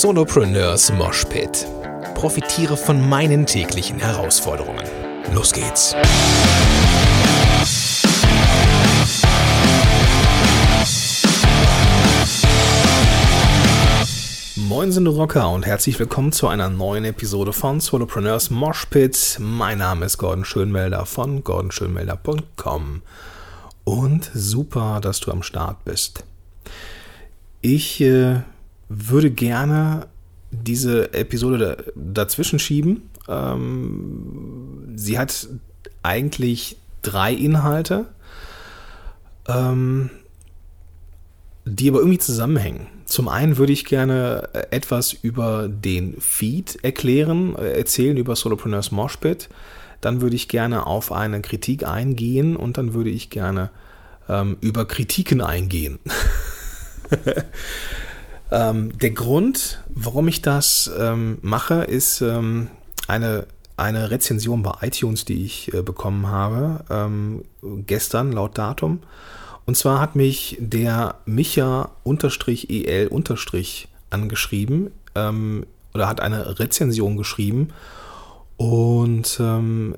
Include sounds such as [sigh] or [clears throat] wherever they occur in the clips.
Solopreneurs Moshpit. Profitiere von meinen täglichen Herausforderungen. Los geht's! Moin sind Rocker und herzlich willkommen zu einer neuen Episode von Solopreneurs Moshpit. Mein Name ist Gordon Schönmelder von gordonschönmelder.com und super, dass du am Start bist. Ich äh, würde gerne diese Episode dazwischen schieben. Ähm, sie hat eigentlich drei Inhalte, ähm, die aber irgendwie zusammenhängen. Zum einen würde ich gerne etwas über den Feed erklären, äh, erzählen über Solopreneurs Moshpit. Dann würde ich gerne auf eine Kritik eingehen und dann würde ich gerne ähm, über Kritiken eingehen. [laughs] Ähm, der Grund, warum ich das ähm, mache, ist ähm, eine, eine Rezension bei iTunes, die ich äh, bekommen habe, ähm, gestern laut Datum. Und zwar hat mich der Micha-EL- angeschrieben ähm, oder hat eine Rezension geschrieben. Und ähm,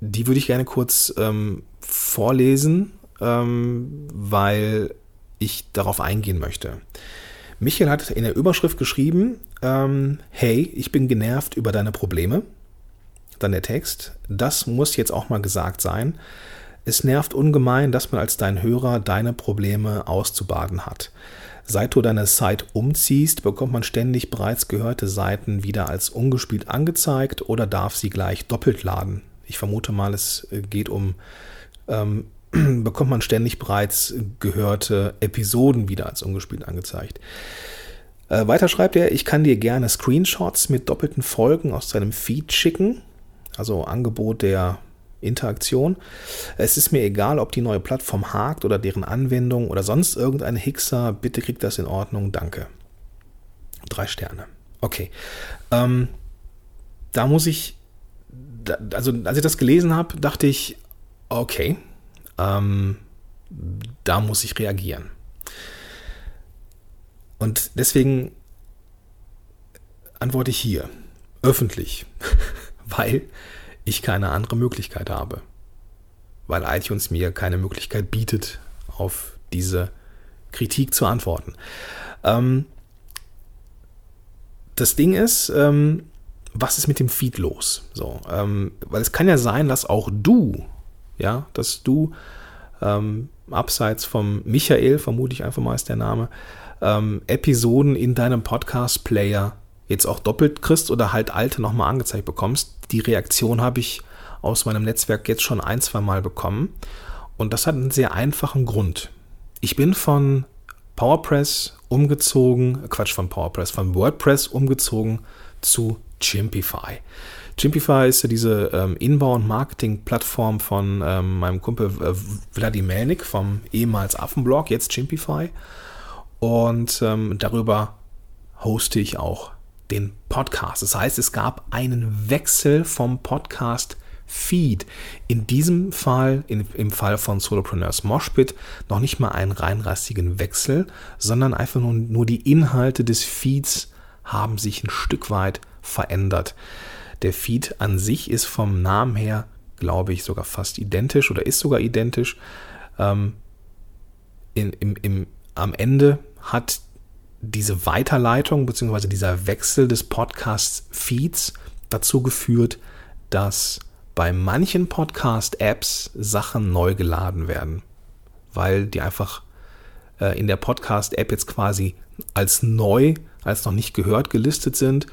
die würde ich gerne kurz vorlesen, weil ich darauf eingehen möchte. Michael hat in der Überschrift geschrieben, ähm, hey, ich bin genervt über deine Probleme. Dann der Text, das muss jetzt auch mal gesagt sein. Es nervt ungemein, dass man als dein Hörer deine Probleme auszubaden hat. Seit du deine Site umziehst, bekommt man ständig bereits gehörte Seiten wieder als ungespielt angezeigt oder darf sie gleich doppelt laden. Ich vermute mal, es geht um ähm, [clears throat] bekommt man ständig bereits gehörte Episoden wieder als ungespielt angezeigt. Äh, weiter schreibt er, ich kann dir gerne Screenshots mit doppelten Folgen aus deinem Feed schicken. Also Angebot der Interaktion. Es ist mir egal, ob die neue Plattform hakt oder deren Anwendung oder sonst irgendein Hixer. Bitte kriegt das in Ordnung. Danke. Drei Sterne. Okay. Ähm, da muss ich, also als ich das gelesen habe, dachte ich, okay, ähm, da muss ich reagieren. Und deswegen antworte ich hier, öffentlich, [laughs] weil ich keine andere Möglichkeit habe. Weil iTunes mir keine Möglichkeit bietet, auf diese Kritik zu antworten. Ähm, das Ding ist, ähm, was ist mit dem Feed los? So, ähm, weil es kann ja sein, dass auch du ja, dass du ähm, abseits vom Michael, vermute ich einfach mal ist der Name, ähm, Episoden in deinem Podcast-Player jetzt auch doppelt kriegst oder halt alte nochmal angezeigt bekommst. Die Reaktion habe ich aus meinem Netzwerk jetzt schon ein, zwei Mal bekommen. Und das hat einen sehr einfachen Grund. Ich bin von PowerPress umgezogen, Quatsch, von PowerPress, von WordPress umgezogen zu Chimpify. Chimpify ist ja diese ähm, Inbound-Marketing-Plattform von ähm, meinem Kumpel äh, Melnik vom ehemals Affenblog, jetzt Chimpify. Und ähm, darüber hoste ich auch den Podcast. Das heißt, es gab einen Wechsel vom Podcast Feed. In diesem Fall, in, im Fall von Solopreneurs Moshpit, noch nicht mal einen reinrassigen Wechsel, sondern einfach nur, nur die Inhalte des Feeds haben sich ein Stück weit verändert. Der Feed an sich ist vom Namen her, glaube ich, sogar fast identisch oder ist sogar identisch. Ähm, in, im, im, am Ende hat diese Weiterleitung bzw. dieser Wechsel des Podcast-Feeds dazu geführt, dass bei manchen Podcast-Apps Sachen neu geladen werden, weil die einfach äh, in der Podcast-App jetzt quasi als neu, als noch nicht gehört gelistet sind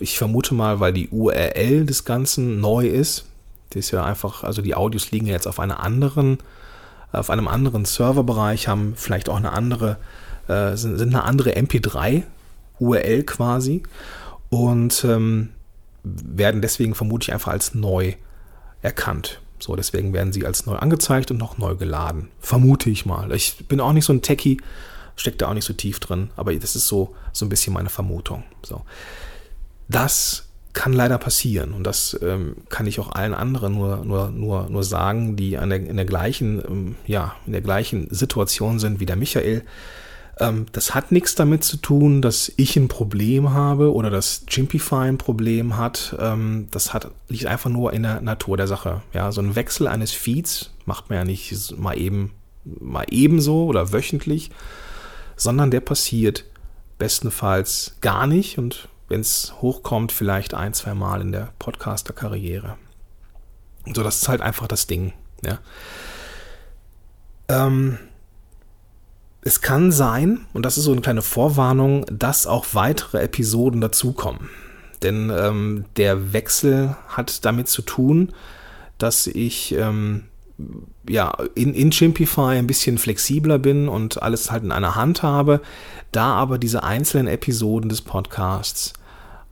ich vermute mal, weil die URL des Ganzen neu ist. Die ist ja einfach, also die Audios liegen jetzt auf einer anderen, auf einem anderen Serverbereich, haben vielleicht auch eine andere, äh, sind, eine andere MP3 URL quasi und ähm, werden deswegen vermutlich einfach als neu erkannt. So, deswegen werden sie als neu angezeigt und noch neu geladen. Vermute ich mal. Ich bin auch nicht so ein Techie, steckt da auch nicht so tief drin, aber das ist so, so ein bisschen meine Vermutung. So. Das kann leider passieren und das ähm, kann ich auch allen anderen nur, nur, nur, nur sagen, die an der, in, der gleichen, ähm, ja, in der gleichen Situation sind wie der Michael. Ähm, das hat nichts damit zu tun, dass ich ein Problem habe oder dass Chimpify ein Problem hat. Ähm, das hat, liegt einfach nur in der Natur der Sache. Ja, so ein Wechsel eines Feeds macht man ja nicht mal eben, mal ebenso oder wöchentlich, sondern der passiert bestenfalls gar nicht und wenn es hochkommt, vielleicht ein, zwei Mal in der Podcaster-Karriere. So, das ist halt einfach das Ding. Ja. Ähm, es kann sein, und das ist so eine kleine Vorwarnung, dass auch weitere Episoden dazukommen. Denn ähm, der Wechsel hat damit zu tun, dass ich ähm, ja, in, in Chimpify ein bisschen flexibler bin und alles halt in einer Hand habe, da aber diese einzelnen Episoden des Podcasts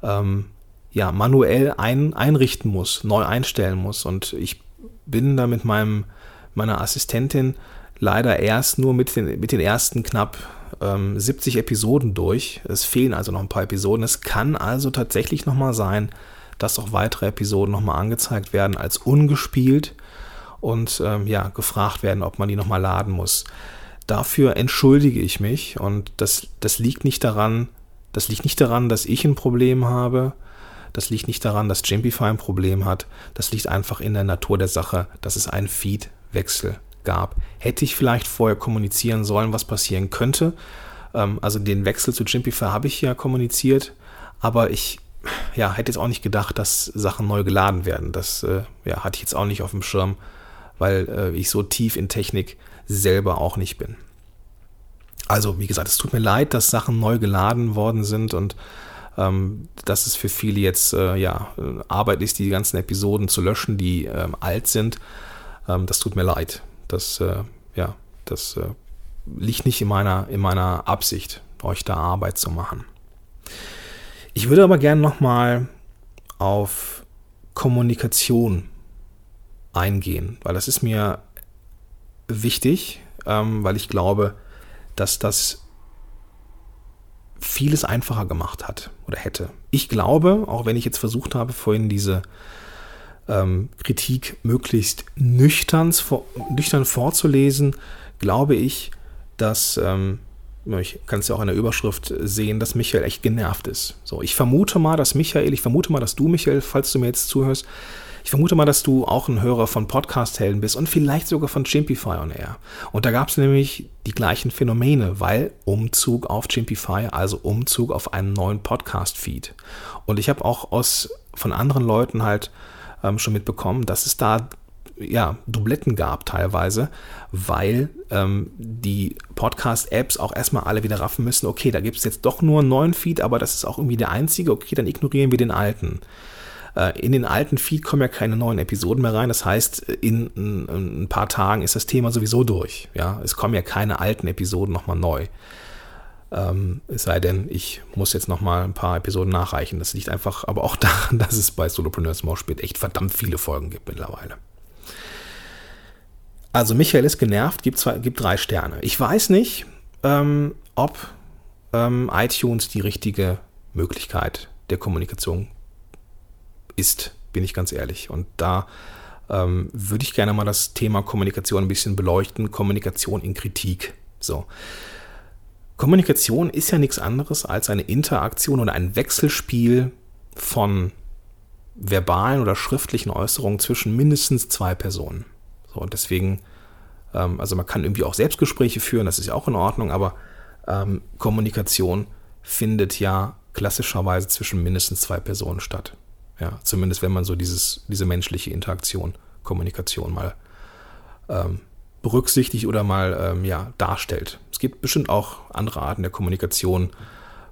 ähm, ja, manuell ein, einrichten muss, neu einstellen muss. Und ich bin da mit meinem, meiner Assistentin leider erst nur mit den, mit den ersten knapp ähm, 70 Episoden durch. Es fehlen also noch ein paar Episoden. Es kann also tatsächlich nochmal sein, dass auch weitere Episoden nochmal angezeigt werden als ungespielt und ähm, ja, gefragt werden, ob man die nochmal laden muss. Dafür entschuldige ich mich und das, das liegt nicht daran, das liegt nicht daran, dass ich ein Problem habe. Das liegt nicht daran, dass Jimpify ein Problem hat. Das liegt einfach in der Natur der Sache, dass es einen Feed-Wechsel gab. Hätte ich vielleicht vorher kommunizieren sollen, was passieren könnte. Ähm, also den Wechsel zu Jimpify habe ich ja kommuniziert, aber ich ja, hätte jetzt auch nicht gedacht, dass Sachen neu geladen werden. Das äh, ja, hatte ich jetzt auch nicht auf dem Schirm, weil äh, ich so tief in Technik selber auch nicht bin. Also, wie gesagt, es tut mir leid, dass Sachen neu geladen worden sind und ähm, dass es für viele jetzt äh, ja, Arbeit ist, die ganzen Episoden zu löschen, die ähm, alt sind. Ähm, das tut mir leid. Das, äh, ja, das äh, liegt nicht in meiner, in meiner Absicht, euch da Arbeit zu machen. Ich würde aber gerne nochmal auf Kommunikation eingehen, weil das ist mir wichtig, ähm, weil ich glaube, dass das vieles einfacher gemacht hat oder hätte. Ich glaube, auch wenn ich jetzt versucht habe, vorhin diese ähm, Kritik möglichst nüchtern, vorzulesen, glaube ich, dass, ähm, ich kann es ja auch in der Überschrift sehen, dass Michael echt genervt ist. So, ich vermute mal, dass Michael, ich vermute mal, dass du, Michael, falls du mir jetzt zuhörst, ich vermute mal, dass du auch ein Hörer von Podcast-Helden bist und vielleicht sogar von Chimpify on Air. Und da gab es nämlich die gleichen Phänomene, weil Umzug auf Chimpify, also Umzug auf einen neuen Podcast-Feed. Und ich habe auch aus, von anderen Leuten halt ähm, schon mitbekommen, dass es da ja, Dubletten gab teilweise, weil ähm, die Podcast-Apps auch erstmal alle wieder raffen müssen, okay, da gibt es jetzt doch nur einen neuen Feed, aber das ist auch irgendwie der einzige, okay, dann ignorieren wir den alten. Äh, in den alten Feed kommen ja keine neuen Episoden mehr rein, das heißt, in, in, in ein paar Tagen ist das Thema sowieso durch. Ja? Es kommen ja keine alten Episoden nochmal neu. Ähm, es sei denn, ich muss jetzt noch mal ein paar Episoden nachreichen. Das liegt einfach aber auch [laughs] daran, dass es bei Solopreneurs Moshpit echt verdammt viele Folgen gibt mittlerweile. Also Michael ist genervt, gibt, zwei, gibt drei Sterne. Ich weiß nicht, ähm, ob ähm, iTunes die richtige Möglichkeit der Kommunikation ist, bin ich ganz ehrlich. Und da ähm, würde ich gerne mal das Thema Kommunikation ein bisschen beleuchten. Kommunikation in Kritik. So. Kommunikation ist ja nichts anderes als eine Interaktion oder ein Wechselspiel von verbalen oder schriftlichen Äußerungen zwischen mindestens zwei Personen. So, und deswegen, ähm, also man kann irgendwie auch Selbstgespräche führen, das ist ja auch in Ordnung, aber ähm, Kommunikation findet ja klassischerweise zwischen mindestens zwei Personen statt. Ja, zumindest wenn man so dieses, diese menschliche Interaktion, Kommunikation mal ähm, berücksichtigt oder mal ähm, ja, darstellt. Es gibt bestimmt auch andere Arten der Kommunikation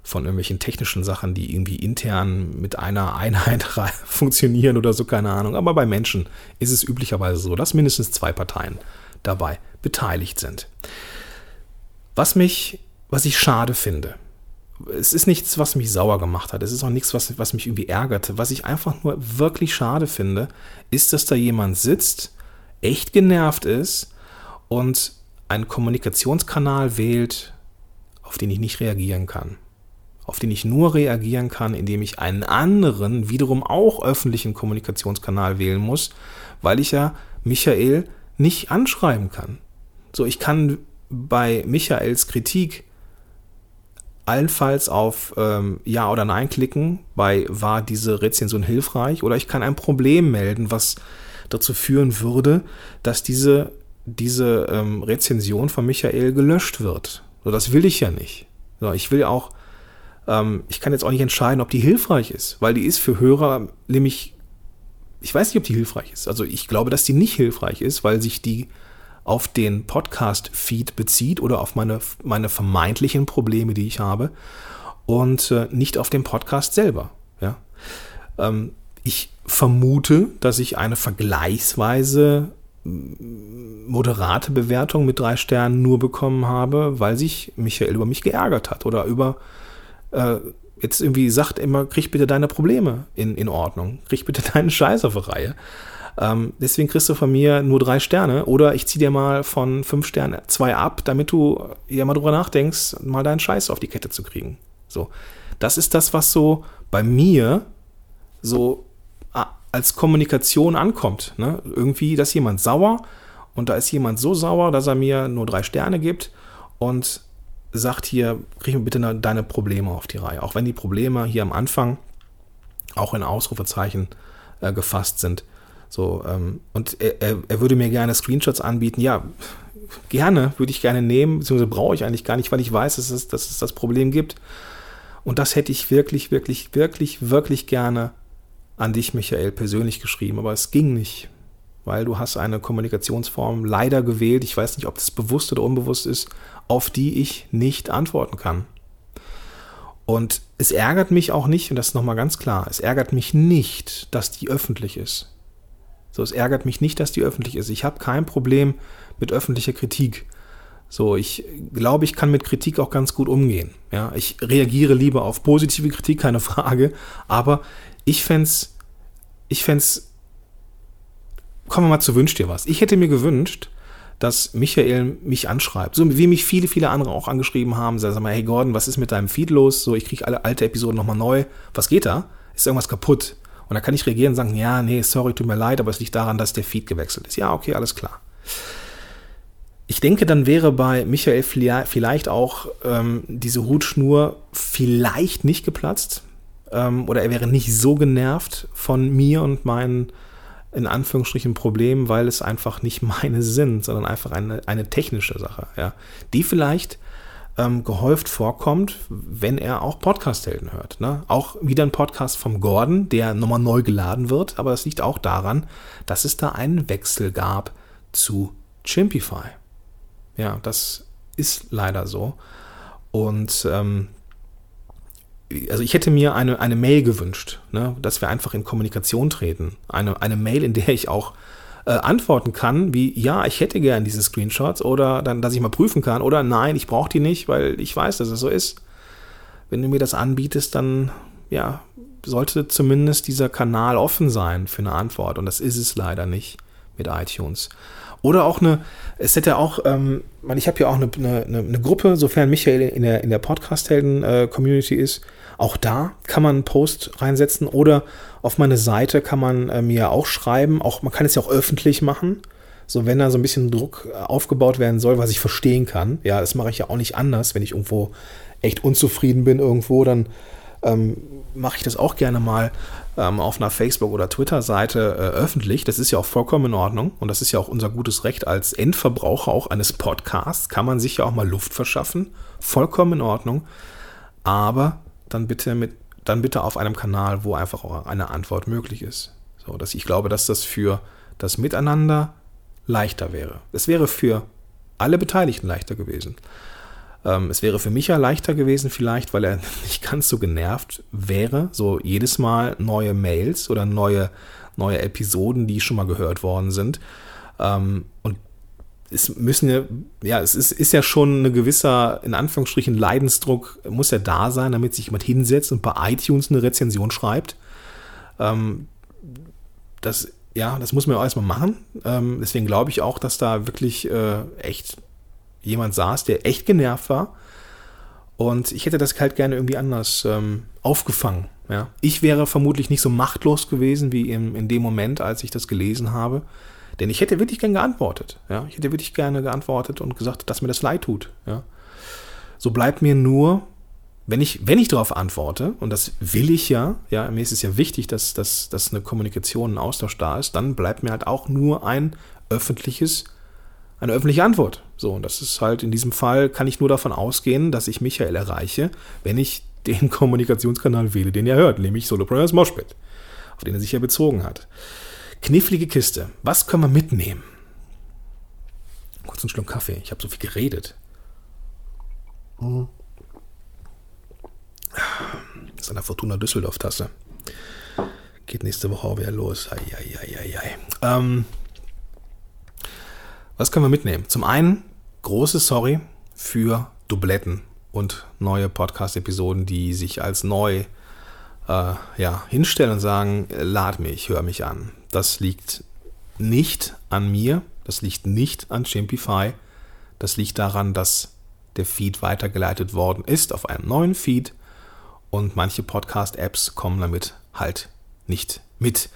von irgendwelchen technischen Sachen, die irgendwie intern mit einer [laughs] Einheit funktionieren oder so, keine Ahnung. Aber bei Menschen ist es üblicherweise so, dass mindestens zwei Parteien dabei beteiligt sind. Was mich, was ich schade finde, es ist nichts, was mich sauer gemacht hat. Es ist auch nichts, was, was mich irgendwie ärgerte. Was ich einfach nur wirklich schade finde, ist, dass da jemand sitzt, echt genervt ist und einen Kommunikationskanal wählt, auf den ich nicht reagieren kann. Auf den ich nur reagieren kann, indem ich einen anderen, wiederum auch öffentlichen Kommunikationskanal wählen muss, weil ich ja Michael nicht anschreiben kann. So, ich kann bei Michaels Kritik allenfalls auf ähm, Ja oder Nein klicken, bei war diese Rezension hilfreich, oder ich kann ein Problem melden, was dazu führen würde, dass diese, diese ähm, Rezension von Michael gelöscht wird. So, das will ich ja nicht. So, ich will auch, ähm, ich kann jetzt auch nicht entscheiden, ob die hilfreich ist, weil die ist für Hörer nämlich, ich weiß nicht, ob die hilfreich ist. Also ich glaube, dass die nicht hilfreich ist, weil sich die auf den Podcast-Feed bezieht oder auf meine, meine vermeintlichen Probleme, die ich habe und äh, nicht auf den Podcast selber. Ja? Ähm, ich vermute, dass ich eine vergleichsweise moderate Bewertung mit drei Sternen nur bekommen habe, weil sich Michael über mich geärgert hat oder über äh, jetzt irgendwie sagt immer, krieg bitte deine Probleme in, in Ordnung, krieg bitte [laughs] deinen Scheiß auf die Reihe. Ähm, deswegen kriegst du von mir nur drei Sterne oder ich zieh dir mal von fünf Sternen zwei ab, damit du ja mal drüber nachdenkst, mal deinen Scheiß auf die Kette zu kriegen. So. Das ist das, was so bei mir so als Kommunikation ankommt. Ne? Irgendwie, dass jemand sauer und da ist jemand so sauer, dass er mir nur drei Sterne gibt und sagt hier, krieg mir bitte deine Probleme auf die Reihe. Auch wenn die Probleme hier am Anfang auch in Ausrufezeichen äh, gefasst sind. So, ähm, und er, er, würde mir gerne Screenshots anbieten. Ja, gerne, würde ich gerne nehmen, beziehungsweise brauche ich eigentlich gar nicht, weil ich weiß, dass es, dass es das Problem gibt. Und das hätte ich wirklich, wirklich, wirklich, wirklich gerne an dich, Michael, persönlich geschrieben, aber es ging nicht, weil du hast eine Kommunikationsform leider gewählt, ich weiß nicht, ob das bewusst oder unbewusst ist, auf die ich nicht antworten kann. Und es ärgert mich auch nicht, und das ist nochmal ganz klar, es ärgert mich nicht, dass die öffentlich ist. So, es ärgert mich nicht, dass die öffentlich ist. Ich habe kein Problem mit öffentlicher Kritik. So, ich glaube, ich kann mit Kritik auch ganz gut umgehen. Ja, ich reagiere lieber auf positive Kritik, keine Frage, aber ich fände ich fände kommen wir mal zu Wünsch dir was. Ich hätte mir gewünscht, dass Michael mich anschreibt. So wie mich viele, viele andere auch angeschrieben haben. Sag mal, hey Gordon, was ist mit deinem Feed los? So, ich kriege alle alte Episoden nochmal neu. Was geht da? Ist irgendwas kaputt? Und da kann ich reagieren und sagen, ja, nee, sorry, tut mir leid, aber es liegt daran, dass der Feed gewechselt ist. Ja, okay, alles klar. Ich denke, dann wäre bei Michael vielleicht auch ähm, diese Hutschnur vielleicht nicht geplatzt ähm, oder er wäre nicht so genervt von mir und meinen in Anführungsstrichen Problemen, weil es einfach nicht [laughs] meine sind, sondern einfach eine, eine technische Sache, ja, die vielleicht ähm, gehäuft vorkommt, wenn er auch Podcast-Helden hört. Ne? Auch wieder ein Podcast vom Gordon, der nochmal neu geladen wird, aber es liegt auch daran, dass es da einen Wechsel gab zu Chimpify. Ja, das ist leider so. Und ähm, also ich hätte mir eine, eine Mail gewünscht, ne, dass wir einfach in Kommunikation treten. Eine, eine Mail, in der ich auch äh, antworten kann, wie ja, ich hätte gern diese Screenshots oder dann, dass ich mal prüfen kann oder nein, ich brauche die nicht, weil ich weiß, dass es so ist. Wenn du mir das anbietest, dann ja, sollte zumindest dieser Kanal offen sein für eine Antwort und das ist es leider nicht mit iTunes. Oder auch eine, es hätte auch, ähm, ich habe ja auch eine, eine, eine, Gruppe, sofern Michael in der, in der Podcast-Helden-Community ist. Auch da kann man einen Post reinsetzen oder auf meine Seite kann man äh, mir auch schreiben. Auch, man kann es ja auch öffentlich machen. So, wenn da so ein bisschen Druck äh, aufgebaut werden soll, was ich verstehen kann. Ja, das mache ich ja auch nicht anders. Wenn ich irgendwo echt unzufrieden bin irgendwo, dann ähm, mache ich das auch gerne mal ähm, auf einer Facebook- oder Twitter-Seite äh, öffentlich. Das ist ja auch vollkommen in Ordnung und das ist ja auch unser gutes Recht als Endverbraucher auch eines Podcasts. Kann man sich ja auch mal Luft verschaffen. Vollkommen in Ordnung. Aber dann bitte mit, dann bitte auf einem Kanal, wo einfach auch eine Antwort möglich ist. So, dass ich glaube, dass das für das Miteinander leichter wäre. Es wäre für alle Beteiligten leichter gewesen. Ähm, es wäre für mich ja leichter gewesen vielleicht, weil er [laughs] nicht ganz so genervt wäre. So jedes Mal neue Mails oder neue, neue Episoden, die schon mal gehört worden sind. Ähm, und es müssen ja, ja, es ist, ist ja schon ein gewisser, in Anführungsstrichen, Leidensdruck, muss ja da sein, damit sich jemand hinsetzt und bei iTunes eine Rezension schreibt. Ähm, das, ja, das muss man ja auch erstmal machen. Ähm, deswegen glaube ich auch, dass da wirklich äh, echt jemand saß, der echt genervt war. Und ich hätte das halt gerne irgendwie anders ähm, aufgefangen. Ja. Ich wäre vermutlich nicht so machtlos gewesen wie in, in dem Moment, als ich das gelesen habe. Denn ich hätte wirklich gern geantwortet. Ja. Ich hätte wirklich gerne geantwortet und gesagt, dass mir das leid tut. Ja. So bleibt mir nur wenn ich, wenn ich darauf antworte, und das will ich ja, ja, mir ist es ja wichtig, dass, dass, dass eine Kommunikation, ein Austausch da ist, dann bleibt mir halt auch nur ein öffentliches, eine öffentliche Antwort. So, und das ist halt in diesem Fall, kann ich nur davon ausgehen, dass ich Michael erreiche, wenn ich [laughs] den Kommunikationskanal wähle, den er hört, nämlich Solopreneurs Moshpit, auf den er sich ja bezogen hat. Knifflige Kiste. Was können wir mitnehmen? Kurz einen Schluck Kaffee. Ich habe so viel geredet. Das ist eine Fortuna Düsseldorf-Tasse. Geht nächste Woche auch wieder los. Ei, ei, ei, ei, ei. Ähm, was können wir mitnehmen? Zum einen, große Sorry für Dubletten und neue Podcast-Episoden, die sich als neu äh, ja, hinstellen und sagen, lad mich, hör mich an. Das liegt nicht an mir, das liegt nicht an Chimpify, das liegt daran, dass der Feed weitergeleitet worden ist auf einen neuen Feed und manche Podcast-Apps kommen damit halt nicht mit.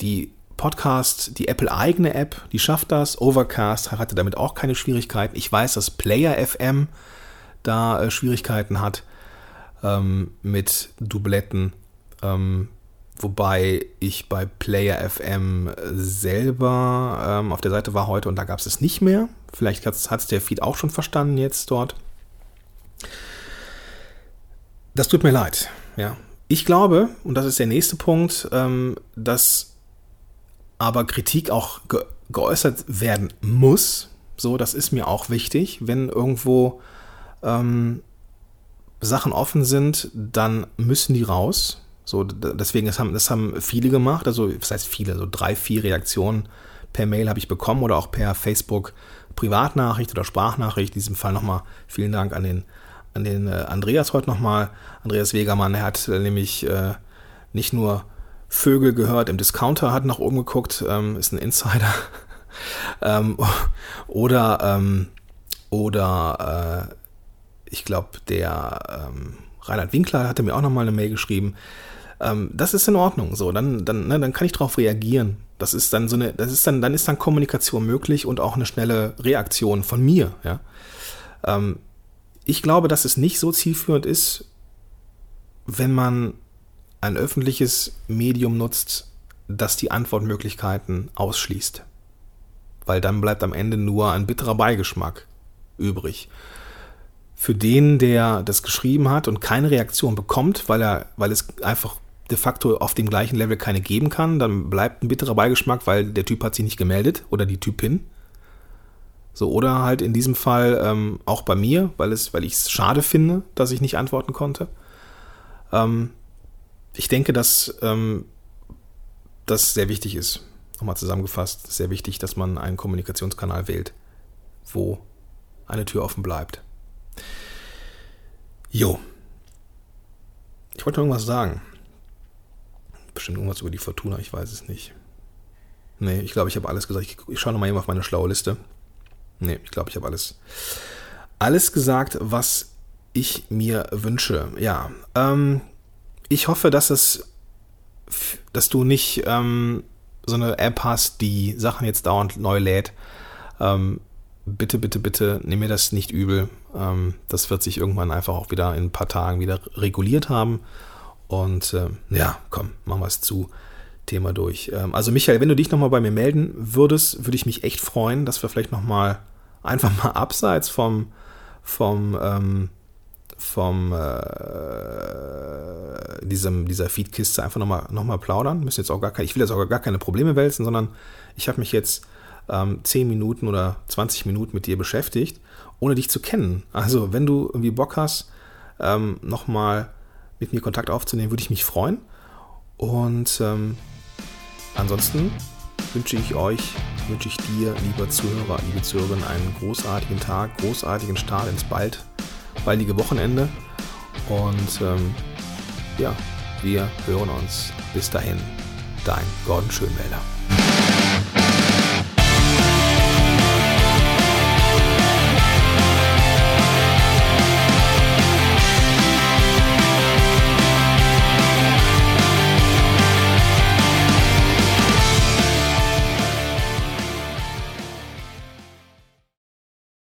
Die Podcast, die Apple-eigene App, die schafft das. Overcast hatte damit auch keine Schwierigkeiten. Ich weiß, dass Player FM da äh, Schwierigkeiten hat ähm, mit Dubletten. Ähm, wobei ich bei Player FM selber ähm, auf der Seite war heute und da gab es es nicht mehr. Vielleicht hat es der Feed auch schon verstanden jetzt dort. Das tut mir leid. Ja. Ich glaube, und das ist der nächste Punkt, ähm, dass aber Kritik auch ge geäußert werden muss. So, das ist mir auch wichtig. Wenn irgendwo ähm, Sachen offen sind, dann müssen die raus. So, deswegen, das haben, das haben viele gemacht, also das heißt viele, so drei, vier Reaktionen per Mail habe ich bekommen oder auch per Facebook Privatnachricht oder Sprachnachricht. In diesem Fall nochmal vielen Dank an den, an den äh, Andreas heute nochmal. Andreas Wegermann, er hat äh, nämlich äh, nicht nur Vögel gehört im Discounter, hat nach oben geguckt, ähm, ist ein Insider. [laughs] ähm, oder ähm, oder äh, ich glaube, der ähm, Reinhard Winkler hatte mir auch nochmal eine Mail geschrieben. Ähm, das ist in Ordnung. So, dann, dann, ne, dann kann ich darauf reagieren. Das ist dann so eine, das ist dann, dann ist dann Kommunikation möglich und auch eine schnelle Reaktion von mir. Ja? Ähm, ich glaube, dass es nicht so zielführend ist, wenn man ein öffentliches Medium nutzt, das die Antwortmöglichkeiten ausschließt. Weil dann bleibt am Ende nur ein bitterer Beigeschmack übrig für den, der das geschrieben hat und keine Reaktion bekommt, weil er, weil es einfach de facto auf dem gleichen Level keine geben kann, dann bleibt ein bitterer Beigeschmack, weil der Typ hat sich nicht gemeldet oder die Typin. So, oder halt in diesem Fall ähm, auch bei mir, weil, es, weil ich es schade finde, dass ich nicht antworten konnte. Ähm, ich denke, dass ähm, das sehr wichtig ist. Nochmal zusammengefasst, sehr wichtig, dass man einen Kommunikationskanal wählt, wo eine Tür offen bleibt. Jo. Ich wollte irgendwas sagen. Bestimmt irgendwas über die Fortuna, ich weiß es nicht. Nee, ich glaube, ich habe alles gesagt. Ich, schaue nochmal eben auf meine schlaue Liste. Nee, ich glaube, ich habe alles, alles gesagt, was ich mir wünsche. Ja, ähm, ich hoffe, dass es, dass du nicht ähm, so eine App hast, die Sachen jetzt dauernd neu lädt. Ähm, bitte, bitte, bitte, nimm mir das nicht übel. Ähm, das wird sich irgendwann einfach auch wieder in ein paar Tagen wieder reguliert haben. Und äh, ja, komm, machen wir es zu. Thema durch. Ähm, also Michael, wenn du dich nochmal bei mir melden würdest, würde ich mich echt freuen, dass wir vielleicht nochmal einfach mal abseits vom, vom, ähm, vom äh, diesem, dieser Feedkiste einfach nochmal noch mal plaudern. Müssen jetzt auch gar keine, ich will jetzt auch gar keine Probleme wälzen, sondern ich habe mich jetzt ähm, 10 Minuten oder 20 Minuten mit dir beschäftigt, ohne dich zu kennen. Also, wenn du irgendwie Bock hast, ähm, nochmal mit mir Kontakt aufzunehmen, würde ich mich freuen. Und ähm, ansonsten wünsche ich euch, wünsche ich dir, lieber Zuhörer, liebe Zuhörerin, einen großartigen Tag, großartigen Start ins bald, baldige Wochenende. Und ähm, ja, wir hören uns. Bis dahin, dein Gordon Schönwälder.